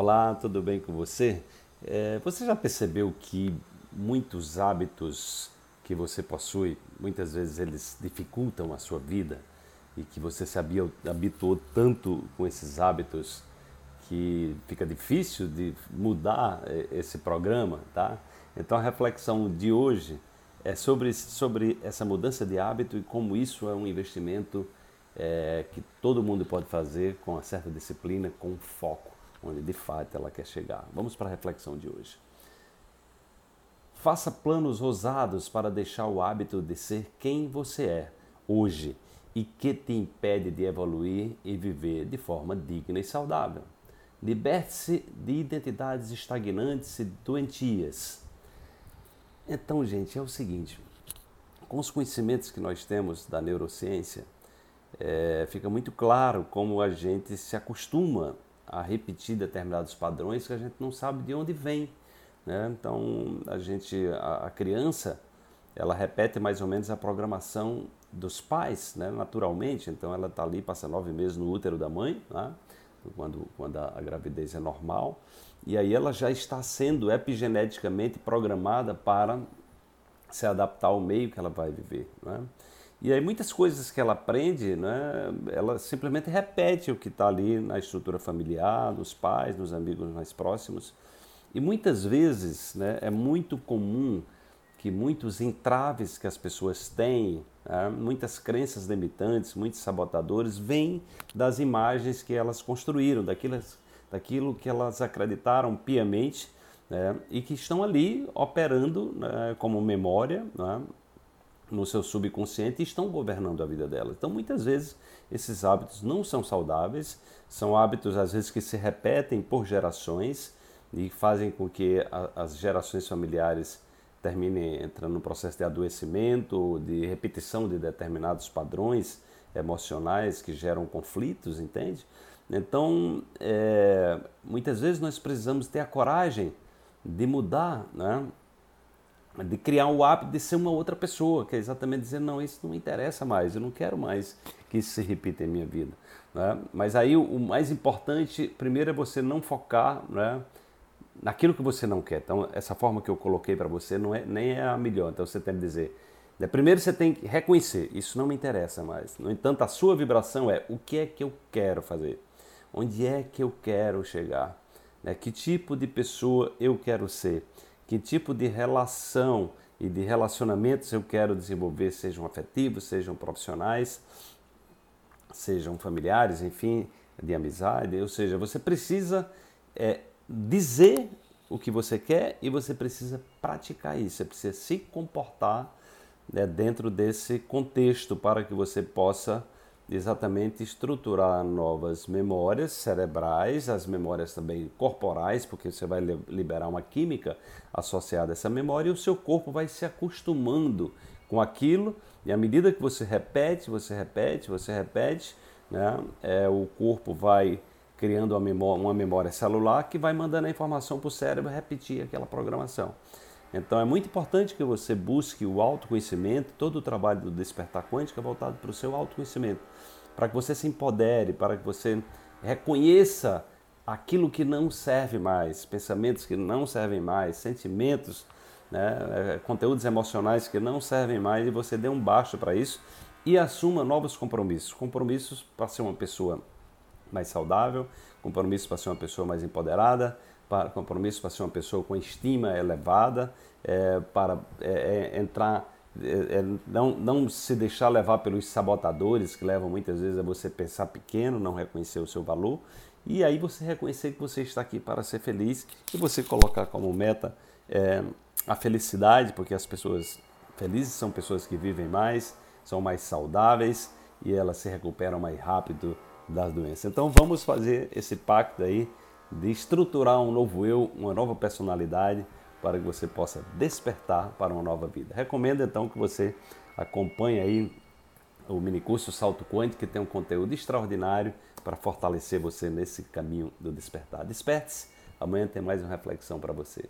Olá, tudo bem com você? É, você já percebeu que muitos hábitos que você possui, muitas vezes eles dificultam a sua vida e que você se habituou tanto com esses hábitos que fica difícil de mudar é, esse programa, tá? Então a reflexão de hoje é sobre, sobre essa mudança de hábito e como isso é um investimento é, que todo mundo pode fazer com uma certa disciplina, com foco onde de fato ela quer chegar. Vamos para a reflexão de hoje. Faça planos ousados para deixar o hábito de ser quem você é hoje e que te impede de evoluir e viver de forma digna e saudável. Liberte-se de identidades estagnantes e doentias. Então, gente, é o seguinte: com os conhecimentos que nós temos da neurociência, é, fica muito claro como a gente se acostuma a repetir determinados padrões que a gente não sabe de onde vem. Né? Então, a gente, a, a, criança, ela repete mais ou menos a programação dos pais, né? naturalmente. Então, ela está ali, passa nove meses no útero da mãe, né? quando, quando a, a gravidez é normal. E aí ela já está sendo epigeneticamente programada para se adaptar ao meio que ela vai viver. Né? E aí muitas coisas que ela aprende, né, ela simplesmente repete o que está ali na estrutura familiar, nos pais, nos amigos mais próximos. E muitas vezes né, é muito comum que muitos entraves que as pessoas têm, né, muitas crenças limitantes, muitos sabotadores, vêm das imagens que elas construíram, daquilo, daquilo que elas acreditaram piamente né, e que estão ali operando né, como memória, né, no seu subconsciente e estão governando a vida delas. Então, muitas vezes, esses hábitos não são saudáveis, são hábitos, às vezes, que se repetem por gerações e fazem com que a, as gerações familiares terminem entrando no processo de adoecimento, de repetição de determinados padrões emocionais que geram conflitos, entende? Então, é, muitas vezes nós precisamos ter a coragem de mudar, né? De criar o hábito de ser uma outra pessoa, que é exatamente dizer, não, isso não me interessa mais, eu não quero mais que isso se repita em minha vida. Né? Mas aí o mais importante, primeiro é você não focar né, naquilo que você não quer. Então, essa forma que eu coloquei para você não é, nem é a melhor. Então, você tem que dizer, né, primeiro você tem que reconhecer, isso não me interessa mais. No entanto, a sua vibração é, o que é que eu quero fazer? Onde é que eu quero chegar? Né? Que tipo de pessoa eu quero ser? Que tipo de relação e de relacionamentos eu quero desenvolver, sejam afetivos, sejam profissionais, sejam familiares, enfim, de amizade. Ou seja, você precisa é, dizer o que você quer e você precisa praticar isso, você precisa se comportar né, dentro desse contexto para que você possa exatamente estruturar novas memórias cerebrais, as memórias também corporais, porque você vai liberar uma química associada a essa memória e o seu corpo vai se acostumando com aquilo e à medida que você repete, você repete, você repete, né, é, o corpo vai criando uma memória, uma memória celular que vai mandando a informação para o cérebro repetir aquela programação. Então é muito importante que você busque o autoconhecimento, todo o trabalho do despertar quântico é voltado para o seu autoconhecimento, para que você se empodere, para que você reconheça aquilo que não serve mais, pensamentos que não servem mais, sentimentos, né, é, conteúdos emocionais que não servem mais e você dê um baixo para isso e assuma novos compromissos. Compromissos para ser uma pessoa mais saudável, compromissos para ser uma pessoa mais empoderada, para compromisso para ser uma pessoa com estima elevada, é, para é, é entrar, é, é, não, não se deixar levar pelos sabotadores que levam muitas vezes a você pensar pequeno, não reconhecer o seu valor, e aí você reconhecer que você está aqui para ser feliz e você colocar como meta é, a felicidade, porque as pessoas felizes são pessoas que vivem mais, são mais saudáveis e elas se recuperam mais rápido das doenças. Então vamos fazer esse pacto aí de estruturar um novo eu, uma nova personalidade, para que você possa despertar para uma nova vida. Recomendo então que você acompanhe aí o minicurso Salto Quântico, que tem um conteúdo extraordinário para fortalecer você nesse caminho do despertar. Desperte-se, amanhã tem mais uma reflexão para você.